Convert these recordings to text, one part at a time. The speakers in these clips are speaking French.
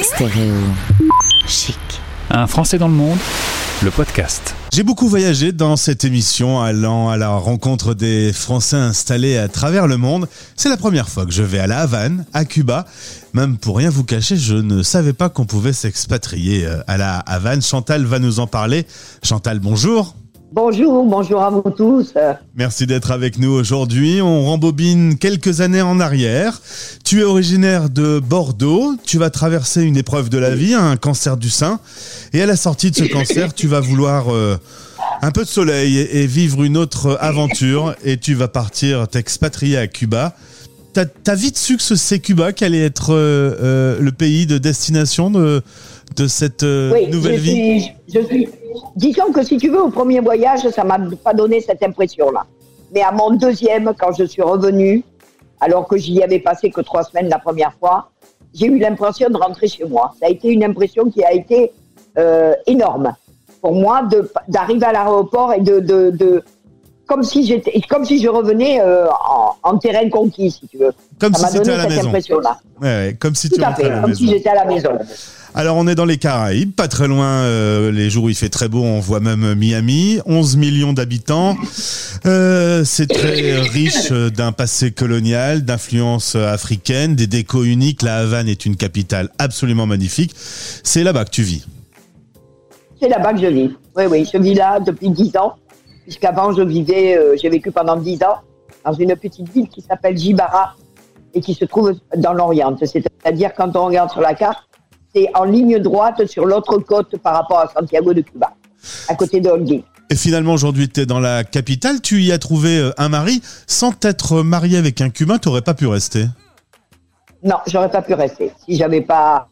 Stéréo chic. Un Français dans le monde, le podcast. J'ai beaucoup voyagé dans cette émission, allant à la rencontre des Français installés à travers le monde. C'est la première fois que je vais à La Havane, à Cuba. Même pour rien vous cacher, je ne savais pas qu'on pouvait s'expatrier euh, à la Havane. Chantal va nous en parler. Chantal, bonjour. Bonjour, bonjour à vous tous. Merci d'être avec nous aujourd'hui. On rembobine quelques années en arrière. Tu es originaire de Bordeaux. Tu vas traverser une épreuve de la vie, un cancer du sein. Et à la sortie de ce cancer, tu vas vouloir euh, un peu de soleil et, vivre une autre aventure. Et tu vas partir t'expatrier à Cuba. T'as as vite su que c'est Cuba qui allait être euh, euh, le pays de destination de, de cette Oui, nouvelle je vie? suis, je suis. Disons que si tu veux, au premier voyage, ça m'a pas donné cette impression-là. Mais à mon deuxième, quand je suis revenue, alors que j'y avais passé que trois semaines la première fois, j'ai eu l'impression de rentrer chez moi. Ça a été une impression qui a été euh, énorme pour moi d'arriver à l'aéroport et de, de, de- comme si j'étais, comme si je revenais euh, en, en terrain conquis, si tu veux. Comme ça si m'a donné à la cette maison. impression-là. Ouais, comme si Tout tu à fait, à la comme maison. si j'étais à la maison. Alors on est dans les Caraïbes, pas très loin, euh, les jours où il fait très beau, on voit même Miami, 11 millions d'habitants. Euh, c'est très riche euh, d'un passé colonial, d'influence euh, africaine, des décos uniques. La Havane est une capitale absolument magnifique. C'est là-bas que tu vis. C'est là-bas que je vis. Oui, oui, je vis là depuis 10 ans. Puisqu'avant, je vivais, euh, j'ai vécu pendant 10 ans dans une petite ville qui s'appelle Jibara et qui se trouve dans l'Orient. C'est-à-dire, quand on regarde sur la carte, c'est en ligne droite sur l'autre côte par rapport à Santiago de Cuba, à côté de Holguín. Et finalement aujourd'hui tu es dans la capitale, tu y as trouvé euh, un mari. Sans t'être marié avec un Cubain, tu pas pu rester. Non, j'aurais pas pu rester. Si j'avais pas,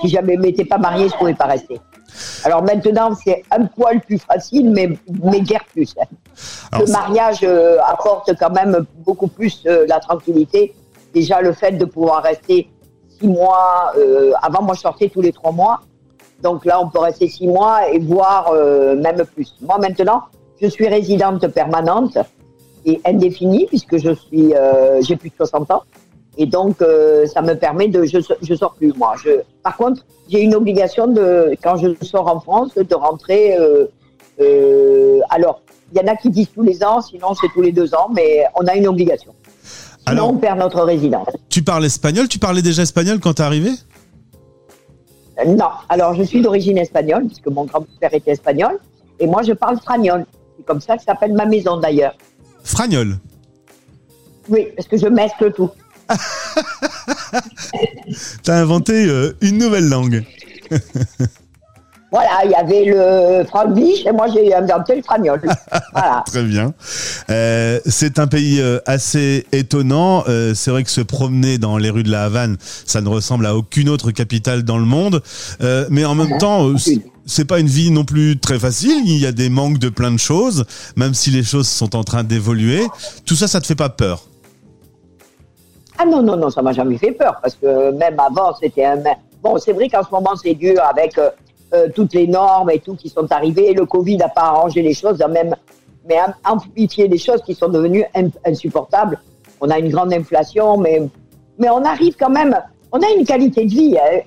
si jamais m'étais pas mariée, je pouvais pas rester. Alors maintenant, c'est un poil plus facile, mais, mais guère plus. Alors, le mariage euh, apporte quand même beaucoup plus euh, la tranquillité. Déjà, le fait de pouvoir rester six mois. euh, avant, moi, je sortais tous les trois mois. Donc là, on peut rester six mois et voire euh, même plus. Moi, maintenant, je suis résidente permanente et indéfinie puisque je suis, euh, j'ai plus de 60 ans. Et donc, ça me permet de, je, je sors plus moi. Par contre, j'ai une obligation de, quand je sors en France, de rentrer. Alors, il y en a qui disent tous les ans, sinon c'est tous les deux ans, mais on a une obligation. Sinon, Alors- on perd notre résidence. tu parles espagnol, tu parlais déjà espagnol quand t'es arrivé? Euh, Non, alors je suis d'origine espagnole, puisque mon grand-père était espagnol, et moi je parle fragnol. C'est comme ça que s'appelle ma maison d'ailleurs. Fragnol? Oui, parce que je mescle tout. T'as inventé euh, une nouvelle langue. Voilà, il y avait le franglish et moi j'ai inventé le fragnol. voilà. Très bien. Euh, c'est un pays euh, assez étonnant. Euh, c'est vrai que se promener dans les rues de la Havane, ça ne ressemble à aucune autre capitale dans le monde. Euh, mais en même temps, c'est pas une vie non plus très facile. Il y a des manques de plein de choses, même si les choses sont en train d'évoluer. Tout ça, ça te fait pas peur? Ah non, non, non, ça m'a jamais fait peur, parce que même avant, c'était un... Bon, c'est vrai qu'en ce moment, c'est dur avec euh, toutes les normes et tout qui sont arrivées. Le Covid n'a pas arrangé les choses, a même, mais amplifié les choses qui sont devenues in- insupportables. On a une grande inflation, mais, mais on arrive quand même... On a une qualité de vie. hein.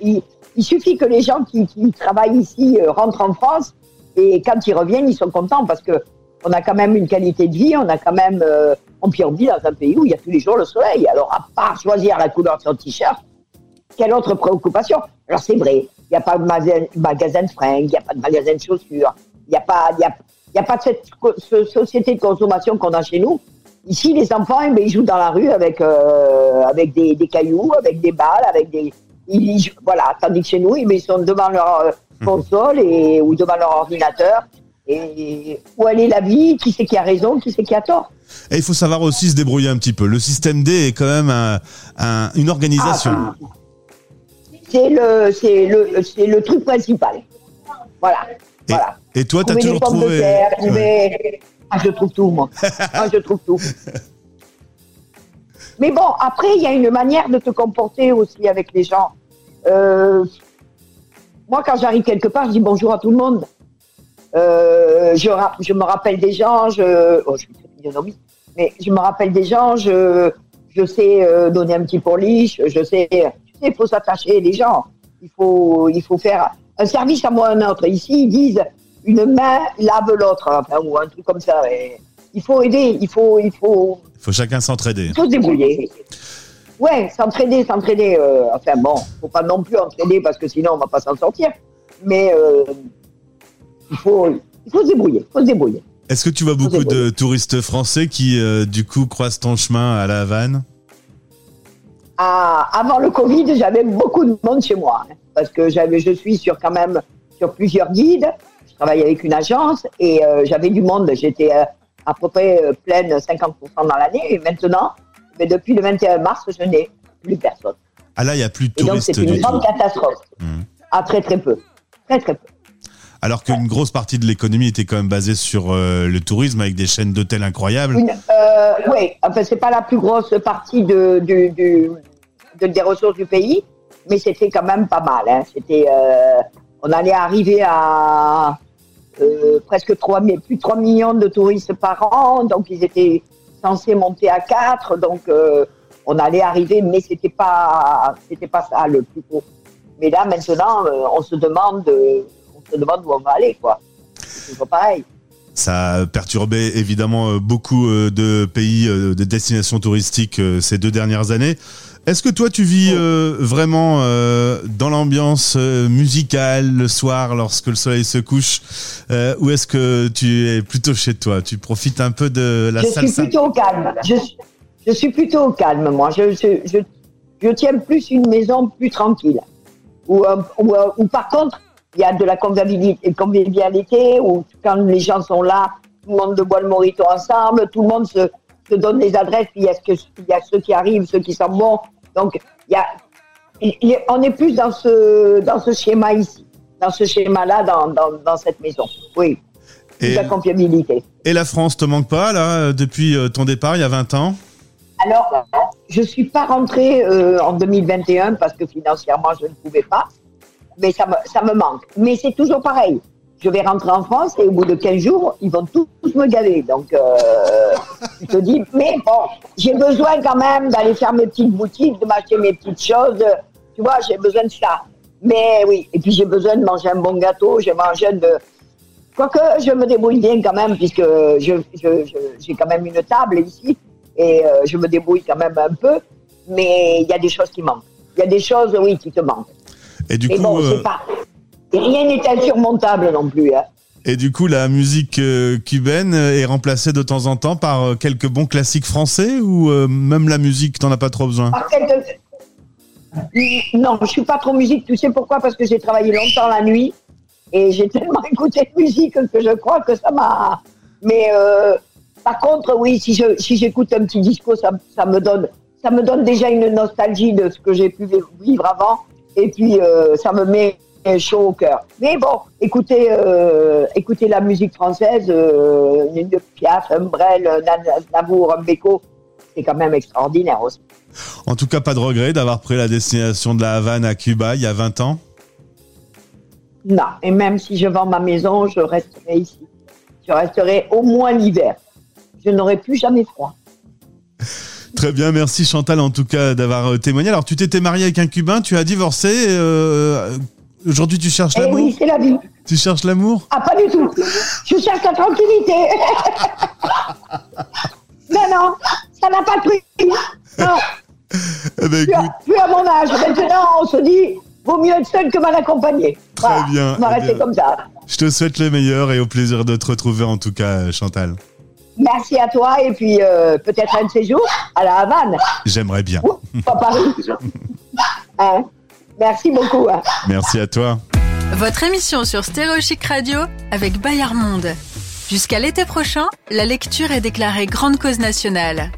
Il, suffit que les gens qui, qui travaillent ici euh, rentrent en France et quand ils reviennent, ils sont contents parce que on a quand même une qualité de vie, on a quand même, euh, on, puis on vit dans un pays où il y a tous les jours le soleil. Alors, à part choisir la couleur de son t-shirt, quelle autre préoccupation? Alors, c'est vrai, il n'y a pas de magasin, magasin de fringues, il n'y a pas de magasin de chaussures, il n'y a pas, y a, y a pas de cette ce- société de consommation qu'on a chez nous. Ici, les enfants, eh ben, ils jouent dans la rue avec, euh, avec des, des cailloux, avec des balles, avec des. Ils, ils jouent- voilà, tandis que chez nous, eh ben, ils sont devant leur euh, console et, ou devant leur ordinateur. Et où elle est la vie? Qui c'est qui a raison? Qui c'est qui a tort? Et il faut savoir aussi se débrouiller un petit peu. Le système D est quand même un- un- une organisation. Ah, C'est le, c'est le, c'est le truc principal. Voilà. et, voilà. et toi, t'as toujours trouvé. de terre, Ouais. Ah, je trouve tout, moi. Ah, je trouve tout. Mais bon, après, il y a une manière de te comporter aussi avec les gens. Euh, moi, quand j'arrive quelque part, je dis bonjour à tout le monde. Euh, je, je me rappelle des gens, je, oh, je suis mais je me rappelle des gens, je, je sais euh, donner un petit pourliche, je sais, il faut s'attacher les gens. il faut, il faut faire un service à moi un autre. Ici, ils disent une main lave l'autre, enfin, ou un truc comme ça. Et il faut aider, il faut, il faut, Il faut chacun s'entraider. il faut se débrouiller. Ouais, s'entraider, s'entraider. euh, enfin bon, faut pas non plus entraider parce que sinon on va pas s'en sortir. Mais euh, il faut, il faut se débrouiller, il faut se débrouiller. Est-ce que tu vois beaucoup de touristes français qui, euh, du coup, croisent ton chemin à La Havane? Avant le Covid, j'avais beaucoup de monde chez moi hein, parce que j'avais, je suis sur quand même sur plusieurs guides. Je travaille avec une agence et euh, j'avais du monde. J'étais euh, à peu près euh, pleine 50% dans l'année et maintenant, mais depuis le 21 mars, je n'ai plus personne. Ah là, il n'y a plus de Et donc touristes c'est une du tout. grande catastrophe. Mhm. Ah, très très peu, très très peu. Alors qu'une grosse partie de l'économie était quand même basée sur euh, le tourisme avec des chaînes d'hôtels incroyables. Une, euh, oui, enfin, c'est pas la plus grosse partie de, des ressources du pays, mais c'était quand même pas mal. Hein. C'était, euh, on allait arriver à euh, presque 3, mi- plus de 3 millions de touristes par an, donc ils étaient censés monter à 4, donc on allait arriver, mais c'était pas, c'était pas ça le plus gros. Mais là, maintenant, on se demande, euh, on se demande où on va aller, quoi. C'est toujours pareil. Ça a perturbé évidemment euh, beaucoup euh, de pays, euh, de destinations touristiques ces deux dernières années. Est-ce que toi tu vis euh, vraiment euh, dans l'ambiance musicale le soir lorsque le soleil se couche euh, ou est-ce que tu es plutôt chez toi? Tu profites un peu de la je suis plutôt au calme. Je, suis- je suis plutôt au calme, moi. Je, je, je, je tiens plus une maison plus tranquille. Euh, où, par contre, il y a de la convivialité, où quand les gens sont là, tout le monde boit le morito ensemble, tout le monde se, se donne les adresses, puis il y, a ce que- il y a ceux qui arrivent, ceux qui sont bons. Donc, il y a, il- on est plus dans ce, dans ce schéma ici, dans ce schéma-là, dans, dans, dans cette maison. Oui, et, la convivialité. et la France te manque pas là depuis euh, ton départ il y a 20 ans? Alors, je suis pas rentrée euh, en 2021 parce que financièrement, je ne pouvais pas. Mais ça me, manque. Mais c'est toujours pareil. Je vais rentrer en France et au bout de 15 jours, ils vont tous me gaver. Donc, euh, je te dis, mais bon, j'ai besoin quand même d'aller faire mes petites boutiques, de m'acheter mes petites choses. Tu vois, j'ai besoin de ça. Mais oui, et puis j'ai besoin de manger un bon gâteau, j'ai mangé de... Quoique, je me débrouille bien quand même, puisque je, je, j'ai quand même une table ici, et euh, je me débrouille quand même un peu, mais il y a des choses qui manquent. Il y a des choses, oui, qui te manquent. Et du Mais coup, bon, euh, pas... rien n'est insurmontable non plus. Hein. et du coup, la musique euh, cubaine est remplacée de temps en temps par euh, quelques bons classiques français ou euh, même la musique, t'en as pas trop besoin? Quelques- Non, je suis pas trop musique. Tu sais pourquoi? Parce que j'ai travaillé longtemps la nuit et j'ai tellement écouté de musique que je crois que ça m'a. Mais euh, par contre, oui, si je si j'écoute un petit disco, ça, ça me donne ça me donne déjà une nostalgie de ce que j'ai pu vivre avant et puis euh, ça me met chaud au cœur. Mais bon, écoutez, euh, écoutez la musique française, euh, une Piaf, un Brel, un Navour, un Beko, c'est quand même extraordinaire aussi. En tout cas, pas de regret d'avoir pris la destination de la Havane à Cuba il y a 20 ans. Non, et même si je vends ma maison, je resterai ici. Je resterai au moins l'hiver. Je n'aurai plus jamais froid. Très bien, merci Chantal en tout cas d'avoir euh, témoigné. Alors, tu t'étais marié avec un Cubain, tu as divorcé. euh, Aujourd'hui, tu cherches Eh l'amour? oui, c'est la vie. Tu cherches l'amour? Ah, pas du tout. Je cherche la tranquillité. non, non, ça n'a pas de prix. Non, Eh ben, plus à, écoute, plus à mon âge. Maintenant, on se dit, vaut mieux être seul que mal accompagné. Très bien, On va eh rester bien. comme ça. je te souhaite le meilleur et au plaisir de te retrouver en tout cas, Chantal. Merci à toi et puis euh, peut-être un de ces jours à la Havane. J'aimerais bien. Pas Paris. Hein? Merci beaucoup. hein. Merci à toi. Votre émission sur Stéréo Chic Radio avec Bayard Monde. Jusqu'à l'été prochain, la lecture est déclarée grande cause nationale.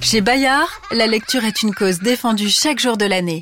Chez Bayard, la lecture est une cause défendue chaque jour de l'année.